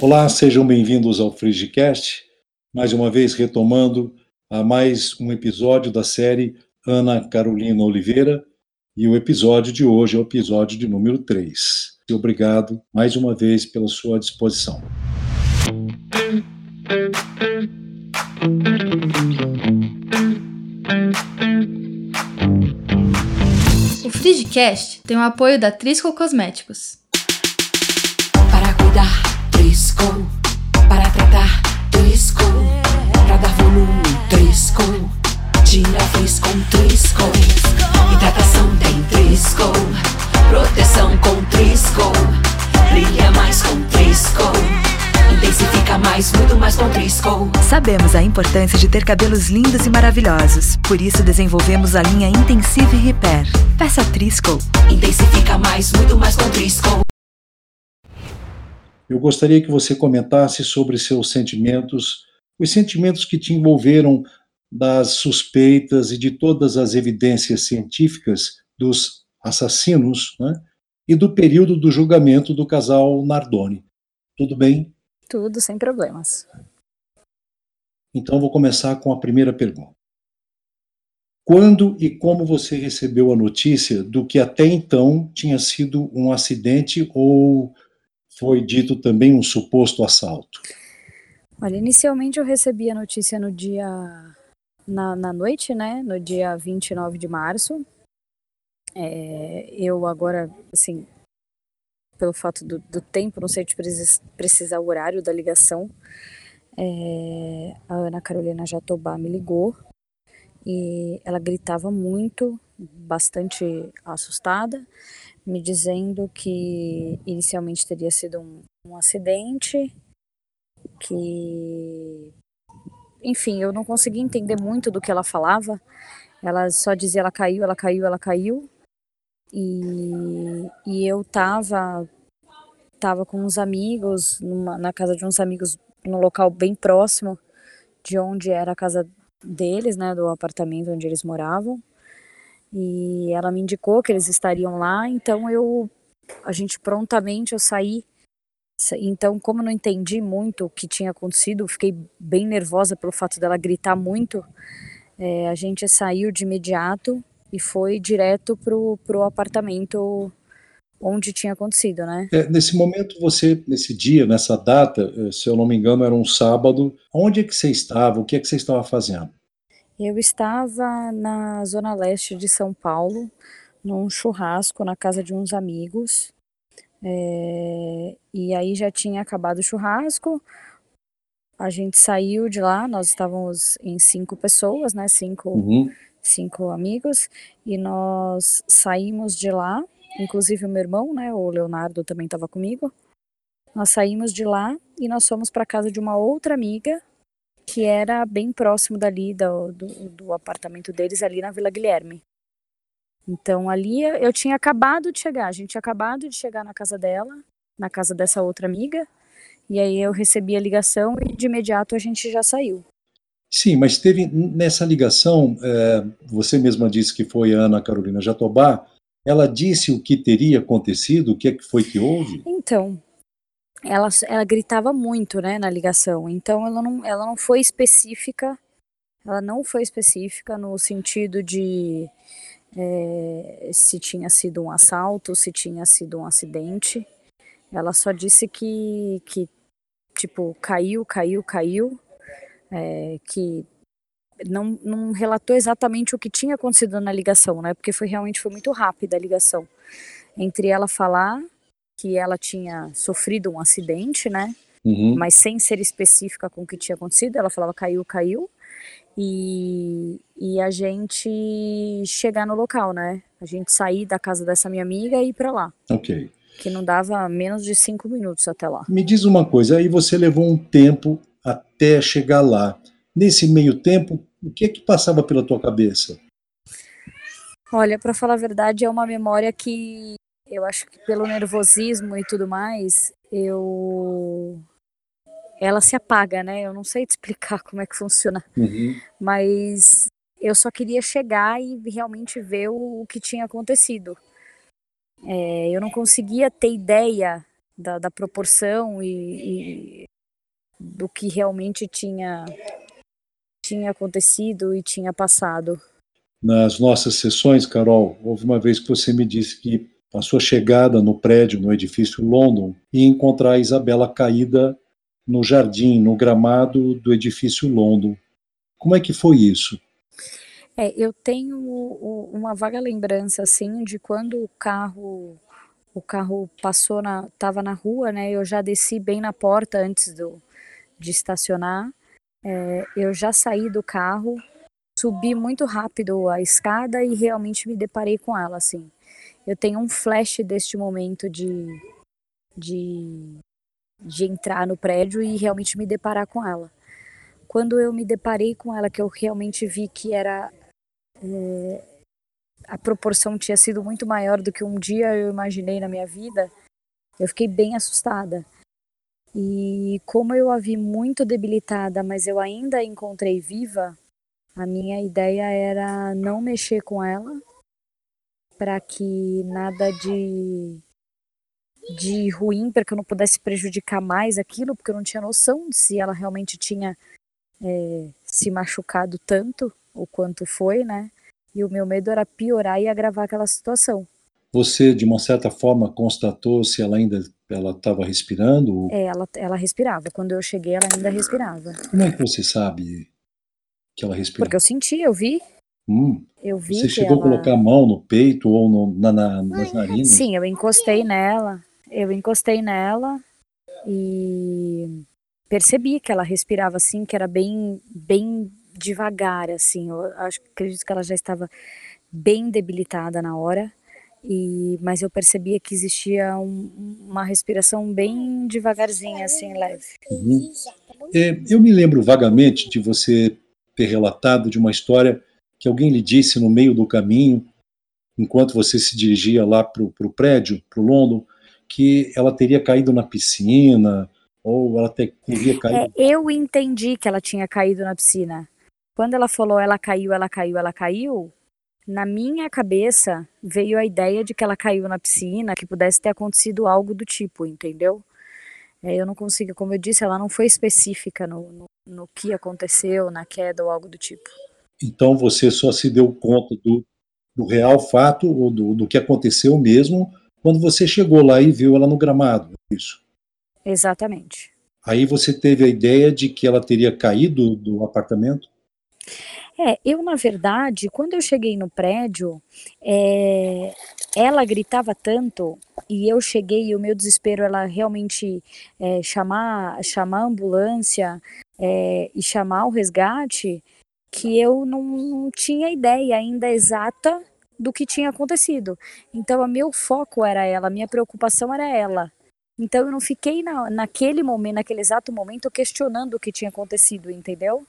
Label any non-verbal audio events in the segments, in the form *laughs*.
Olá, sejam bem-vindos ao Frigicast, mais uma vez retomando a mais um episódio da série Ana Carolina Oliveira, e o episódio de hoje é o episódio de número 3. Obrigado mais uma vez pela sua disposição. O Frigicast tem o apoio da Trisco Cosméticos. Para cuidar, Para tratar, Trisco. Para dar volume, Trisco. Tira frizz com Trisco. Hidratação tem Trisco. Proteção com Trisco. Brilha mais com Trisco. Intensifica mais, muito mais com Trisco. Sabemos a importância de ter cabelos lindos e maravilhosos. Por isso desenvolvemos a linha Intensive Repair. Peça Trisco. Intensifica mais, muito mais com Trisco. Eu gostaria que você comentasse sobre seus sentimentos, os sentimentos que te envolveram das suspeitas e de todas as evidências científicas dos assassinos, né? E do período do julgamento do casal Nardoni. Tudo bem? Tudo sem problemas. Então vou começar com a primeira pergunta. Quando e como você recebeu a notícia do que até então tinha sido um acidente ou foi dito também um suposto assalto? Olha, inicialmente eu recebi a notícia no dia. na, na noite, né? No dia 29 de março. É, eu agora, assim, pelo fato do, do tempo, não sei te precis, precisar o horário da ligação. É, a Ana Carolina Jatobá me ligou e ela gritava muito, bastante assustada, me dizendo que inicialmente teria sido um, um acidente, que enfim, eu não conseguia entender muito do que ela falava. Ela só dizia ela caiu, ela caiu, ela caiu. E, e eu tava tava com uns amigos numa, na casa de uns amigos num local bem próximo de onde era a casa deles, né, do apartamento onde eles moravam. E ela me indicou que eles estariam lá, então eu a gente prontamente eu saí. Então, como não entendi muito o que tinha acontecido, fiquei bem nervosa pelo fato dela gritar muito. É, a gente saiu de imediato e foi direto pro, pro apartamento onde tinha acontecido, né? É, nesse momento, você, nesse dia, nessa data, eh, se eu não me engano, era um sábado. Onde é que você estava? O que é que você estava fazendo? Eu estava na zona leste de São Paulo, num churrasco na casa de uns amigos. É, e aí já tinha acabado o churrasco. A gente saiu de lá, nós estávamos em cinco pessoas, né? Cinco, Uhum. cinco amigos, e nós saímos de lá, inclusive o meu irmão, né? O Leonardo também estava comigo. Nós saímos de lá e nós fomos para casa de uma outra amiga que era bem próximo dali do, do, do apartamento deles, ali na Vila Guilherme. Então ali eu tinha acabado de chegar, a gente tinha acabado de chegar na casa dela, na casa dessa outra amiga, e aí eu recebi a ligação e de imediato a gente já saiu. Sim, mas teve nessa ligação, é, você mesma disse que foi a Ana Carolina Jatobá, ela disse o que teria acontecido, o que é que foi que houve? Então, ela, ela gritava muito, né, na ligação. Então, ela não, ela não foi específica. Ela não foi específica no sentido de é, se tinha sido um assalto, se tinha sido um acidente. Ela só disse que, que tipo, caiu, caiu, caiu. É, que não, não relatou exatamente o que tinha acontecido na ligação, né? Porque foi realmente foi muito rápida a ligação. Entre ela falar que ela tinha sofrido um acidente, né? Uhum. Mas sem ser específica com o que tinha acontecido, ela falava caiu, caiu. E, e a gente chegar no local, né? A gente sair da casa dessa minha amiga e ir pra lá. Ok. Que não dava menos de cinco minutos até lá. Me diz uma coisa, aí você levou um tempo até chegar lá. Nesse meio tempo, o que é que passava pela tua cabeça? Olha, para falar a verdade, é uma memória que eu acho que pelo nervosismo e tudo mais, eu ela se apaga, né? Eu não sei te explicar *laughs* como é que funciona, Uhum. mas eu só queria chegar e realmente ver o, o que tinha acontecido. É, eu não conseguia ter ideia da, da proporção e, e, do que realmente tinha, tinha acontecido e tinha passado. Nas nossas sessões, Carol, houve uma vez que você me disse que a sua chegada no prédio, no edifício London, e encontrar a Isabela caída no jardim, no gramado do edifício London. Como é que foi isso? É, eu tenho uma vaga lembrança assim de quando o carro o carro passou na estava na rua, né? Eu já desci bem na porta antes do de estacionar. É, eu já saí do carro, subi muito rápido a escada e realmente me deparei com ela assim. Eu tenho um flash deste momento de de de entrar no prédio e realmente me deparar com ela. Quando eu me deparei com ela, que eu realmente vi que era é, a proporção tinha sido muito maior do que um dia eu imaginei na minha vida, eu fiquei bem assustada. E como eu a vi muito debilitada, mas eu ainda a encontrei viva, a minha ideia era não mexer com ela para que nada de de ruim para que eu não pudesse prejudicar mais aquilo, porque eu não tinha noção de se ela realmente tinha é, se machucado tanto, o quanto foi, né? E o meu medo era piorar e agravar aquela situação. Você, de uma certa forma, constatou se ela ainda ela estava respirando? É, ela, ela respirava. Quando eu cheguei, ela ainda respirava. Como é que você sabe que ela respirava? Porque eu senti, eu vi. Hum, eu vi você chegou ela... a colocar a mão no peito ou no, na, na, nas narinas? Sim, eu encostei nela eu encostei nela e percebi que ela respirava assim, que era bem, bem devagar, assim. Eu acho, acredito que ela já estava bem debilitada na hora. E, mas eu percebia que existia um, uma respiração bem devagarzinha, assim, leve. Uhum. É, eu me lembro vagamente de você ter relatado de uma história que alguém lhe disse no meio do caminho, enquanto você se dirigia lá para o prédio, para o London, que ela teria caído na piscina, ou ela teria caído. É, eu entendi que ela tinha caído na piscina. Quando ela falou ela caiu, ela caiu, ela caiu, na minha cabeça veio a ideia de que ela caiu na piscina, que pudesse ter acontecido algo do tipo, entendeu? É, eu não consigo, como eu disse, ela não foi específica no, no, no que aconteceu, na queda ou algo do tipo. Então você só se deu conta do, do real fato, ou do, do que aconteceu mesmo, quando você chegou lá e viu ela no gramado, é isso? Exatamente. Aí você teve a ideia de que ela teria caído do apartamento? É, eu na verdade, quando eu cheguei no prédio, é, ela gritava tanto e eu cheguei e o meu desespero ela realmente é, chamar chamar a ambulância é, e chamar o resgate que eu não, não tinha ideia ainda exata do que tinha acontecido. Então, o meu foco era ela, a minha preocupação era ela. Então, eu não fiquei na, naquele momento, naquele exato momento, questionando o que tinha acontecido, entendeu?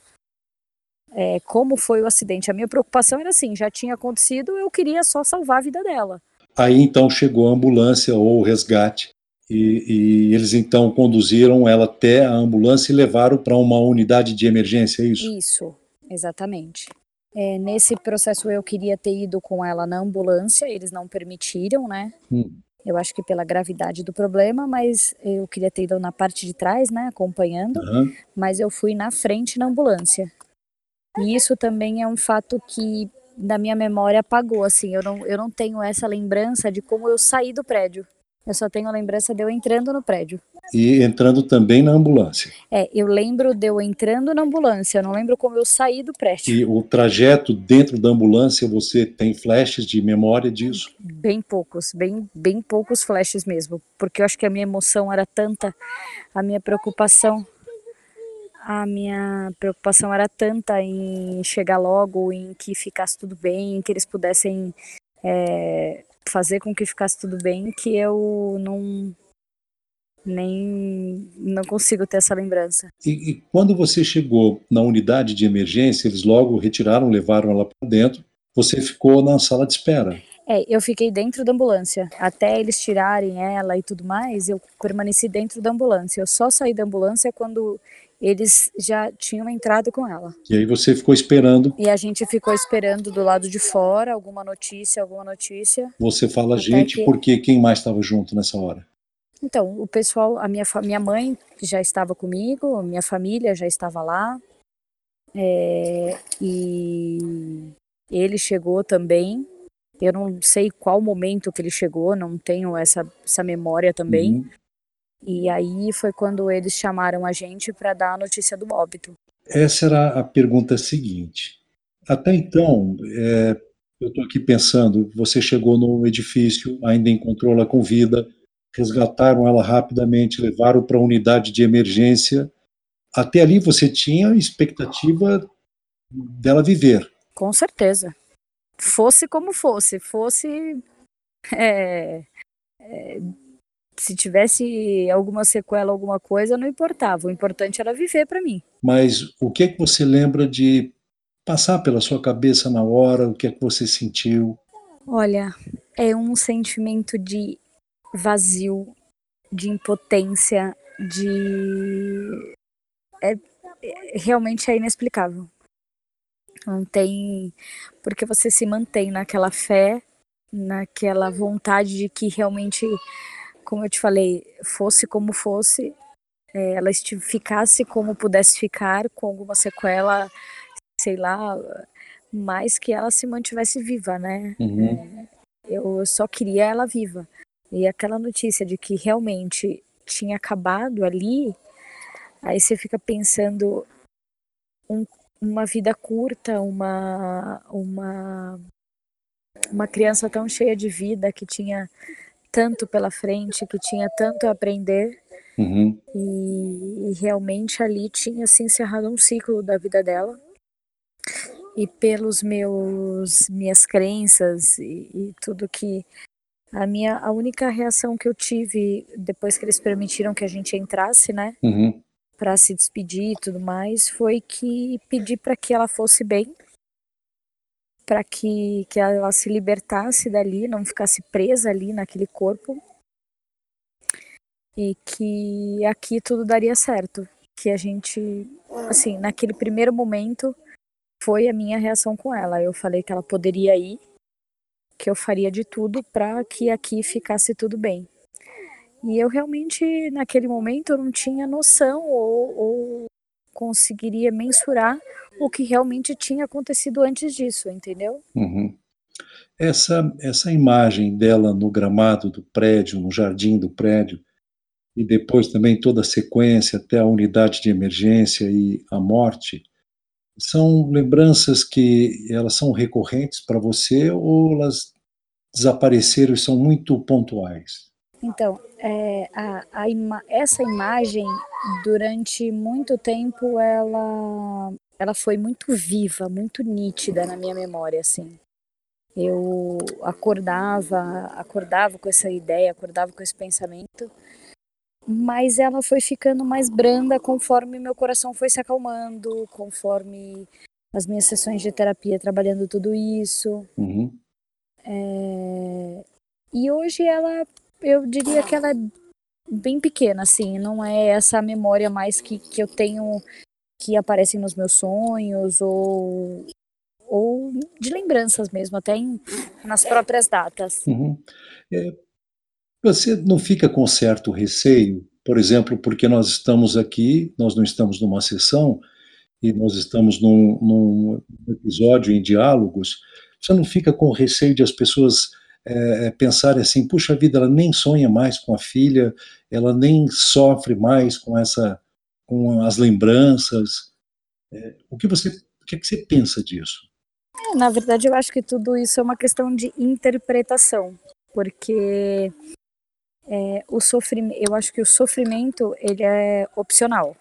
É, como foi o acidente. A minha preocupação era assim: já tinha acontecido, eu queria só salvar a vida dela. Aí então chegou a ambulância ou o resgate. E, e, eles então conduziram ela até a ambulância e levaram para uma unidade de emergência, é isso? Isso, exatamente. É, nesse processo eu queria ter ido com ela na ambulância, eles não permitiram, né? Hum. Eu acho que pela gravidade do problema, mas eu queria ter ido na parte de trás, né, acompanhando, uhum. mas eu fui na frente na ambulância. E isso também é um fato que da minha memória apagou, assim, eu não, eu não tenho essa lembrança de como eu saí do prédio. Eu só tenho a lembrança de eu entrando no prédio. E entrando também na ambulância. É, eu lembro de eu entrando na ambulância, eu não lembro como eu saí do prédio. E o trajeto dentro da ambulância, você tem flashes de memória disso? Bem poucos, bem, bem poucos flashes mesmo, porque eu acho que a minha emoção era tanta, a minha preocupação, a minha preocupação era tanta em chegar logo, em que ficasse tudo bem, em que eles pudessem é, fazer com que ficasse tudo bem, que eu não nem não consigo ter essa lembrança. E, e, quando você chegou na unidade de emergência, eles logo retiraram, levaram ela para dentro. Você ficou na sala de espera. É, eu fiquei dentro da ambulância. Até eles tirarem ela e tudo mais, eu permaneci dentro da ambulância. Eu só saí da ambulância quando eles já tinham entrado com ela. E aí você ficou esperando. E a gente ficou esperando do lado de fora alguma notícia, alguma notícia. Você fala gente que... porque quem mais estava junto nessa hora? Então, o pessoal, a minha, minha mãe já estava comigo, minha família já estava lá, é, e ele chegou também. Eu não sei qual momento que ele chegou, não tenho essa, essa memória também. Uhum. E aí foi quando eles chamaram a gente para dar a notícia do óbito. Essa era a pergunta seguinte. Até então, é, eu estou aqui pensando, você chegou no edifício, ainda encontrou ela com vida, resgataram ela rapidamente, levaram para a unidade de emergência. Até ali você tinha expectativa dela viver. Com certeza. Fosse como fosse, fosse. É, é, se tivesse alguma sequela, alguma coisa, não importava. O importante era viver para mim. Mas o que é que você lembra de passar pela sua cabeça na hora? O que é que você sentiu? Olha, é um sentimento de vazio, de impotência, de. É, é, realmente é inexplicável. Não tem. Porque você se mantém naquela fé, naquela vontade de que realmente, como eu te falei, fosse como fosse, é, ela ficasse como pudesse ficar, com alguma sequela, sei lá, mas que ela se mantivesse viva, né? Uhum. É, eu só queria ela viva. E aquela notícia de que realmente tinha acabado ali, aí você fica pensando um, uma vida curta, uma, uma, uma criança tão cheia de vida que tinha tanto pela frente, que tinha tanto a aprender. Uhum. E, e, realmente ali tinha se encerrado um ciclo da vida dela. E pelos meus minhas crenças e, e tudo que a minha a única reação que eu tive depois que eles permitiram que a gente entrasse, né, uhum. para se despedir e tudo mais, foi que pedi para que ela fosse bem, para que que ela se libertasse dali, não ficasse presa ali naquele corpo e que aqui tudo daria certo, que a gente, assim, naquele primeiro momento foi a minha reação com ela. Eu falei que ela poderia ir que eu faria de tudo para que aqui ficasse tudo bem. E eu realmente, naquele momento, eu não tinha noção ou, ou conseguiria mensurar o que realmente tinha acontecido antes disso, entendeu? Uhum. Essa, essa imagem dela no gramado do prédio, no jardim do prédio, e depois também toda a sequência até a unidade de emergência e a morte, são lembranças que elas são recorrentes para você ou elas desapareceram e são muito pontuais? Então, é, a, a ima essa imagem, durante muito tempo, ela, ela foi muito viva, muito nítida na minha memória, assim. Eu acordava, acordava com essa ideia, acordava com esse pensamento, mas ela foi ficando mais branda conforme meu coração foi se acalmando, conforme as minhas sessões de terapia trabalhando tudo isso. Uhum. É... E hoje ela, eu diria que ela é bem pequena, assim, não é essa memória mais que, que eu tenho que aparecem nos meus sonhos ou, ou de lembranças mesmo, até em, nas próprias datas. Uhum. É, você não fica com certo receio, por exemplo, porque nós estamos aqui, nós não estamos numa sessão, e nós estamos num, num episódio em diálogos, você não fica com receio de as pessoas é, pensarem assim, puxa vida, ela nem sonha mais com a filha, ela nem sofre mais com essa, com as lembranças. É, o que você, o que, é que você pensa disso? É, na verdade, eu acho que tudo isso é uma questão de interpretação, porque é, o sofrimento, eu acho que o sofrimento ele é opcional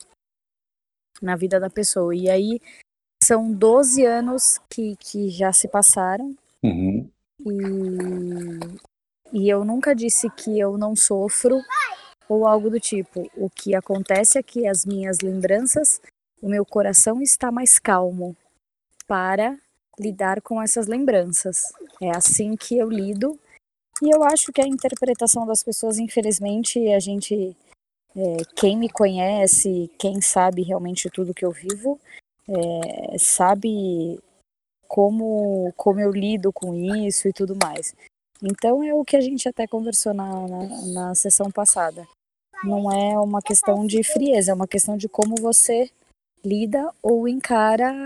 na vida da pessoa. E aí são 12 anos que, que já se passaram. Uhum. E, e eu nunca disse que eu não sofro ou algo do tipo. O que acontece é que as minhas lembranças, o meu coração está mais calmo para lidar com essas lembranças. É assim que eu lido e eu acho que a interpretação das pessoas, infelizmente, a gente, é, quem me conhece, quem sabe realmente tudo que eu vivo, é, sabe como, como eu lido com isso e tudo mais. Então é o que a gente até conversou na, na, na sessão passada. Não é uma questão de frieza, é uma questão de como você lida ou encara,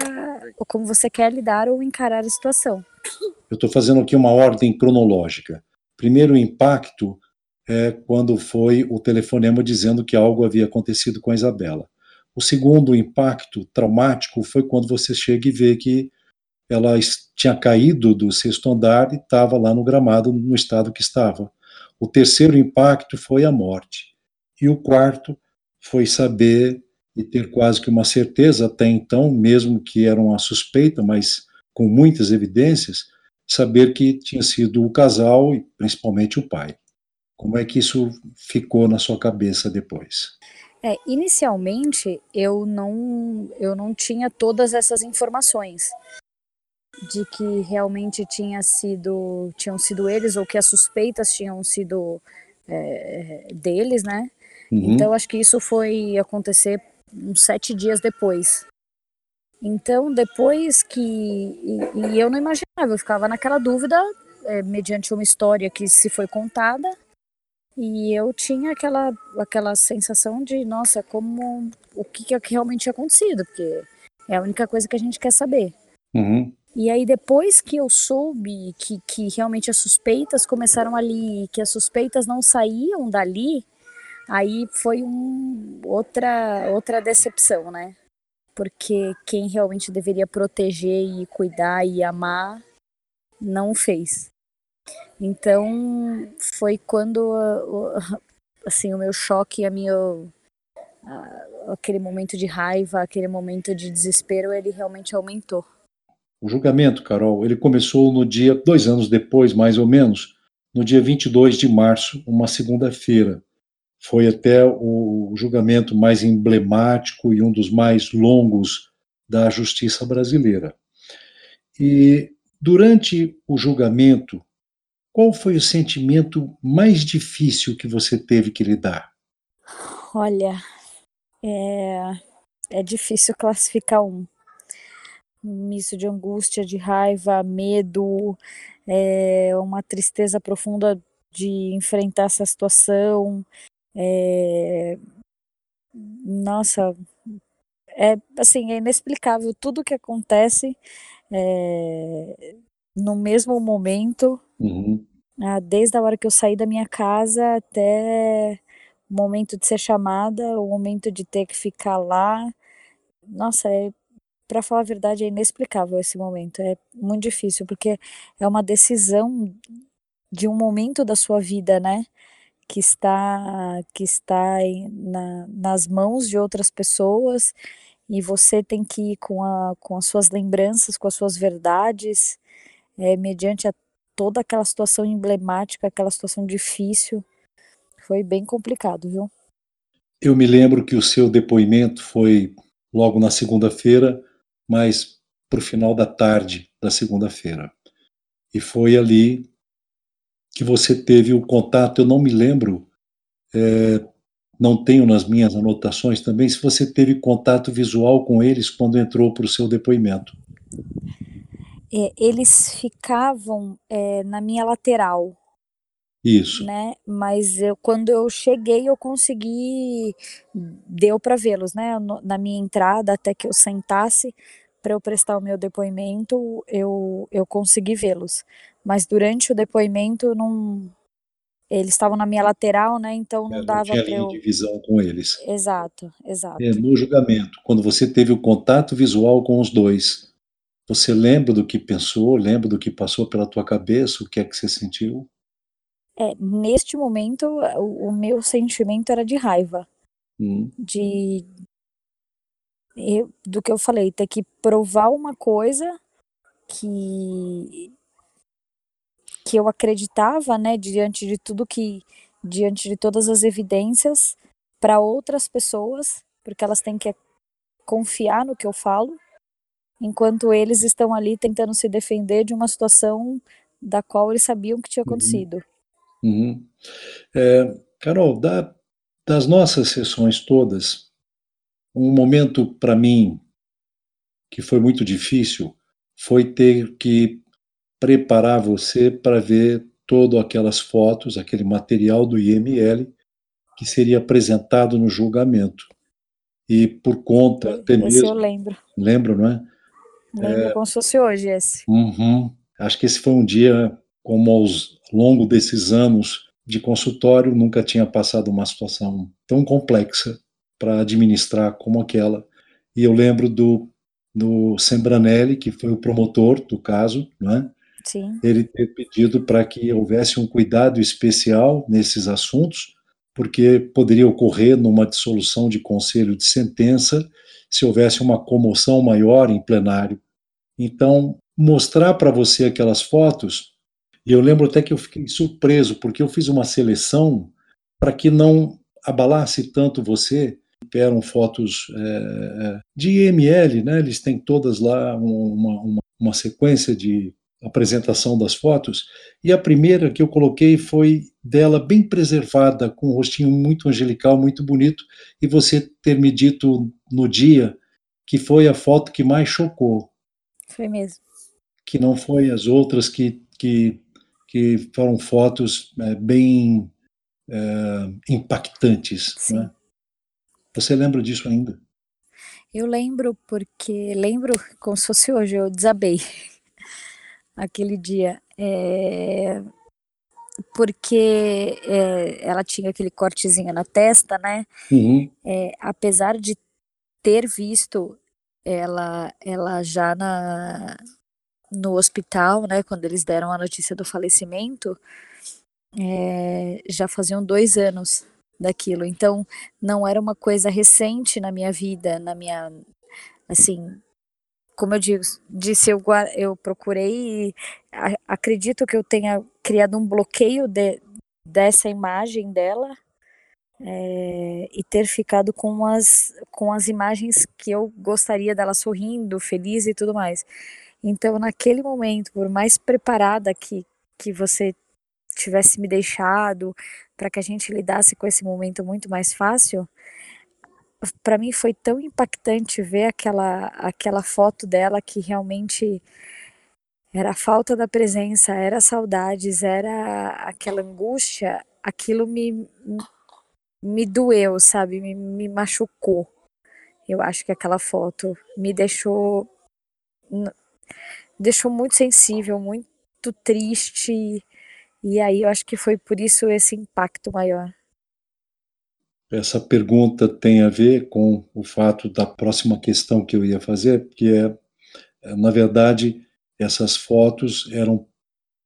ou como você quer lidar ou encarar a situação. Eu estou fazendo aqui uma ordem cronológica. Primeiro impacto é quando foi o telefonema dizendo que algo havia acontecido com a Isabela. O segundo impacto traumático foi quando você chega e vê que ela tinha caído do sexto andar e estava lá no gramado no estado que estava. O terceiro impacto foi a morte. E o quarto foi saber e ter quase que uma certeza até então, mesmo que era uma suspeita, mas com muitas evidências, saber que tinha sido o casal e principalmente o pai. Como é que isso ficou na sua cabeça depois? É, inicialmente eu não eu não tinha todas essas informações de que realmente tinha sido tinham sido eles ou que as suspeitas tinham sido é, deles, né? Uhum. Então acho que isso foi acontecer uns sete dias depois. Então depois que e, e eu não imaginava, eu ficava naquela dúvida é, mediante uma história que se foi contada e eu tinha aquela, aquela sensação de, nossa, como o que, que realmente tinha acontecido, porque é a única coisa que a gente quer saber. Uhum. E aí depois que eu soube que, que realmente as suspeitas começaram ali, que as suspeitas não saíam dali, aí foi um, outra, outra decepção, né? Porque quem realmente deveria proteger e cuidar e amar não fez. Então foi quando *laughs* assim o meu choque, a minha aquele momento de raiva, aquele momento de desespero, ele realmente aumentou. O julgamento, Carol, ele começou no dia dois anos depois, mais ou menos, no dia 22 de março, uma segunda-feira. Foi até o julgamento mais emblemático e um dos mais longos da justiça brasileira. E durante o julgamento, qual foi o sentimento mais difícil que você teve que lidar? Olha, é, é difícil classificar um. Um misto de angústia, de raiva, medo, é, uma tristeza profunda de enfrentar essa situação. É, nossa, é assim, é inexplicável tudo que acontece é, no mesmo momento Uhum. Ah, desde a hora que eu saí da minha casa até o momento de ser chamada, o momento de ter que ficar lá. Nossa, é, para falar a verdade, é inexplicável esse momento. É muito difícil, porque é uma decisão de um momento da sua vida, né? Que está, que está na, nas mãos de outras pessoas e você tem que ir com, a, com as suas lembranças, com as suas verdades, é, mediante a toda aquela situação emblemática, aquela situação difícil. Foi bem complicado, viu? Eu me lembro que o seu depoimento foi logo na segunda-feira, mas para o final da tarde da segunda-feira. E foi ali que você teve o contato. Eu não me lembro, é, não tenho nas minhas anotações também, se você teve contato visual com eles quando entrou para o seu depoimento é, eles ficavam é, na minha lateral. Isso. Né? Mas eu, quando eu cheguei, eu consegui, deu para vê-los, né? Na minha entrada, até que eu sentasse para eu prestar o meu depoimento, eu, eu consegui vê-los. Mas durante o depoimento, não, eles estavam na minha lateral, né? Então não, é, não dava para eu. divisão com eles. Exato, exato. É, no julgamento, quando você teve o contato visual com os dois, você lembra do que pensou, lembra do que passou pela tua cabeça, o que é que você sentiu? É, neste momento, o, o meu sentimento era de raiva. Hum. De. Eu, do que eu falei, ter que provar uma coisa que. Que eu acreditava, né, diante de tudo que. diante de todas as evidências, para outras pessoas, porque elas têm que confiar no que eu falo enquanto eles estão ali tentando se defender de uma situação da qual eles sabiam que tinha uhum. acontecido. Uhum. É, Carol, da, das nossas sessões todas, um momento para mim que foi muito difícil foi ter que preparar você para ver todas aquelas fotos, aquele material do IML que seria apresentado no julgamento. E por conta até esse mesmo, eu lembro. lembro, não é? Lembro como se fosse hoje esse. Uhum. Acho que esse foi um dia, como aos longo desses anos de consultório, nunca tinha passado uma situação tão complexa para administrar como aquela. E eu lembro do, do Sembranelli, que foi o promotor do caso, né? Sim. ele ter pedido para que houvesse um cuidado especial nesses assuntos, porque poderia ocorrer numa dissolução de conselho de sentença se houvesse uma comoção maior em plenário. Então, mostrar para você aquelas fotos, e eu lembro até que eu fiquei surpreso, porque eu fiz uma seleção para que não abalasse tanto você. Eram fotos é, de IML, né? eles têm todas lá uma, uma, uma sequência de apresentação das fotos, e a primeira que eu coloquei foi dela bem preservada, com um rostinho muito angelical, muito bonito, e você ter me dito no dia que foi a foto que mais chocou. Foi mesmo. Que não foi as outras que, que, que foram fotos é, bem é, impactantes. Né? Você lembra disso ainda? Eu lembro porque lembro como se fosse hoje, eu desabei aquele dia. É, porque é, ela tinha aquele cortezinho na testa, né? Uhum. É, apesar de ter visto ela, ela já na, no hospital, né? Quando eles deram a notícia do falecimento, é, já faziam dois anos daquilo. Então, não era uma coisa recente na minha vida, na minha, assim, como eu digo, disse, eu, eu procurei e acredito que eu tenha criado um bloqueio de, dessa imagem dela é, e ter ficado com as, com as imagens que eu gostaria dela sorrindo, feliz e tudo mais. Então, naquele momento, por mais preparada que, que você tivesse me deixado para que a gente lidasse com esse momento muito mais fácil, para mim foi tão impactante ver aquela aquela foto dela que realmente era a falta da presença, era saudades, era aquela angústia, aquilo me me doeu, sabe? Me, me machucou. Eu acho que aquela foto me deixou deixou muito sensível, muito triste. E aí eu acho que foi por isso esse impacto maior. Essa pergunta tem a ver com o fato da próxima questão que eu ia fazer, que é, na verdade, essas fotos eram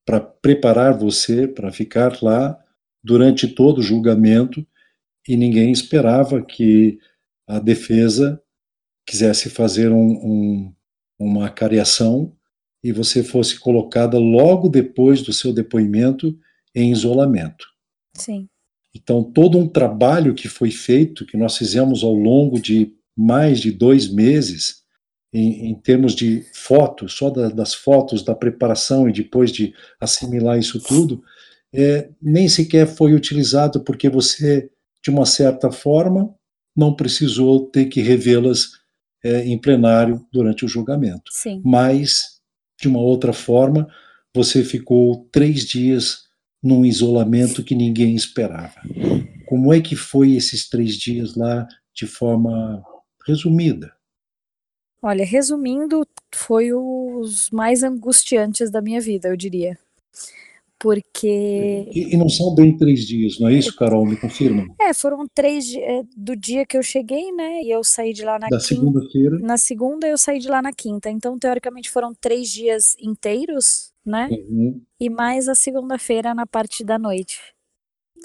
para preparar você para ficar lá durante todo o julgamento e ninguém esperava que a defesa quisesse fazer um, um, uma cariação e você fosse colocada logo depois do seu depoimento em isolamento. Sim. Então, todo um trabalho que foi feito, que nós fizemos ao longo de mais de dois meses, em, em termos de fotos, só da, das fotos, da preparação e depois de assimilar isso tudo, é, nem sequer foi utilizado porque você, de uma certa forma, não precisou ter que revê-las é, em plenário durante o julgamento. Sim. Mas, de uma outra forma, você ficou três dias num isolamento que ninguém esperava. Como é que foi esses três dias lá, de forma resumida? Olha, resumindo, foi os mais angustiantes da minha vida, eu diria. Porque. E, e não são bem três dias, não é isso, Carol? Me confirma? É, foram três é, do dia que eu cheguei, né? E eu saí de lá na Da segunda-feira. Na segunda, eu saí de lá na quinta. Então, teoricamente, foram três dias inteiros né? Uhum. E mais a segunda-feira na parte da noite.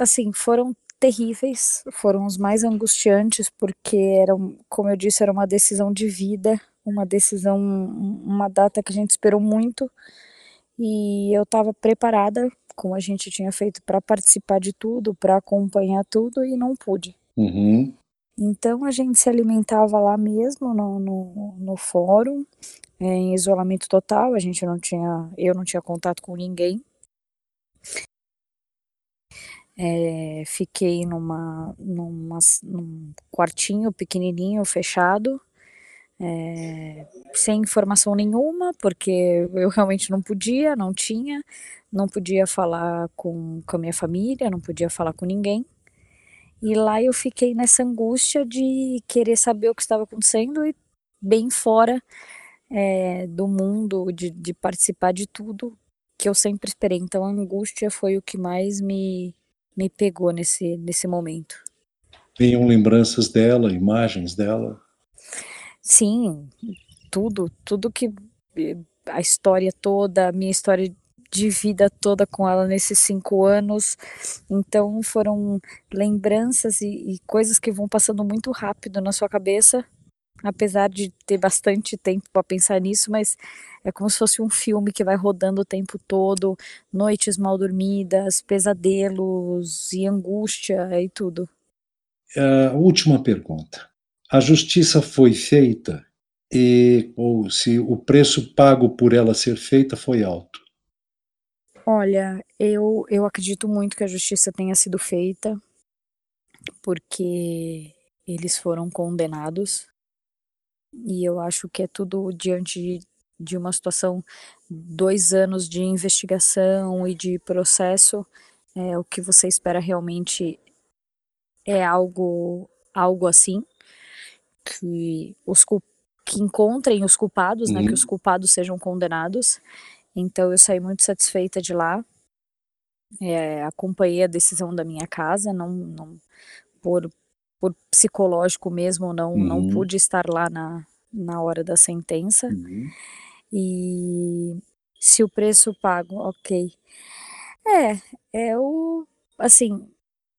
Assim, foram terríveis, foram os mais angustiantes, porque eram, como eu disse, era uma decisão de vida, uma decisão, uma data que a gente esperou muito. E eu estava preparada, como a gente tinha feito, para participar de tudo, para acompanhar tudo, e não pude. Uhum. Então a gente se alimentava lá mesmo no, no, no fórum, é, em isolamento total, a gente não tinha, eu não tinha contato com ninguém. É, fiquei numa, numa, num quartinho pequenininho, fechado, é, sem informação nenhuma, porque eu realmente não podia, não tinha, não podia falar com, com a minha família, não podia falar com ninguém. E lá eu fiquei nessa angústia de querer saber o que estava acontecendo e bem fora é, do mundo, de, de participar de tudo que eu sempre esperei. Então a angústia foi o que mais me, me pegou nesse, nesse momento. Tenham lembranças dela, imagens dela? Sim, tudo, tudo que a história toda, a minha história de vida toda com ela nesses cinco anos. Então foram lembranças e, e coisas que vão passando muito rápido na sua cabeça, apesar de ter bastante tempo para pensar nisso, mas é como se fosse um filme que vai rodando o tempo todo, noites mal dormidas, pesadelos e angústia e tudo. A última pergunta a justiça foi feita e ou se o preço pago por ela ser feita foi alto? Olha, eu, eu acredito muito que a justiça tenha sido feita, porque eles foram condenados, e eu acho que é tudo diante de, de uma situação, dois anos de investigação e de processo, é, o que você espera realmente é algo, algo assim que os que encontrem os culpados, uhum. né, que uhum. os culpados sejam condenados. Então eu saí muito satisfeita de lá. É, acompanhei a decisão da minha casa, não, não por, por psicológico mesmo, não, uhum. não pude estar lá na, na hora da sentença. Uhum. E se o preço pago, ok. É, é o assim,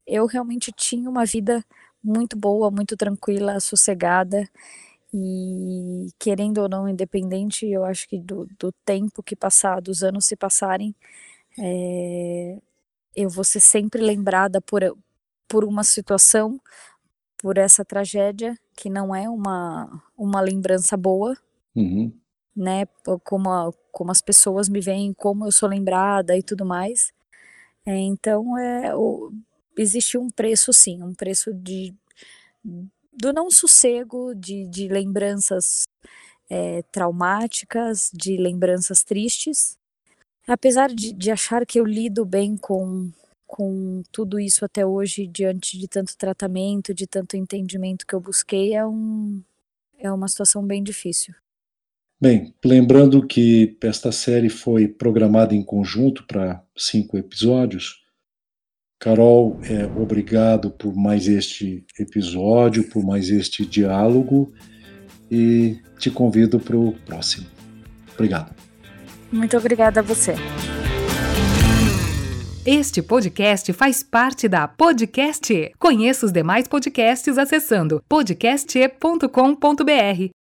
eu realmente tinha uma vida muito boa, muito tranquila, sossegada. E querendo ou não independente, eu acho que do, do tempo que passar, dos anos se passarem, é, eu vou ser sempre lembrada por, por uma situação, por essa tragédia, que não é uma, uma lembrança boa, uhum. né, como, a, como as pessoas me veem, como eu sou lembrada e tudo mais, é, então é, o, existe um preço sim, um preço de do não sossego, de, de lembranças é, traumáticas, de lembranças tristes. Apesar de, de achar que eu lido bem com, com tudo isso até hoje, diante de tanto tratamento, de tanto entendimento que eu busquei, é, um, é uma situação bem difícil. Bem, lembrando que esta série foi programada em conjunto para cinco episódios, Carol, é, obrigado por mais este episódio, por mais este diálogo e te convido para o próximo. Obrigado. Muito obrigada a você. Este podcast faz parte da Podcast. Conheça os demais podcasts acessando podcast.com.br.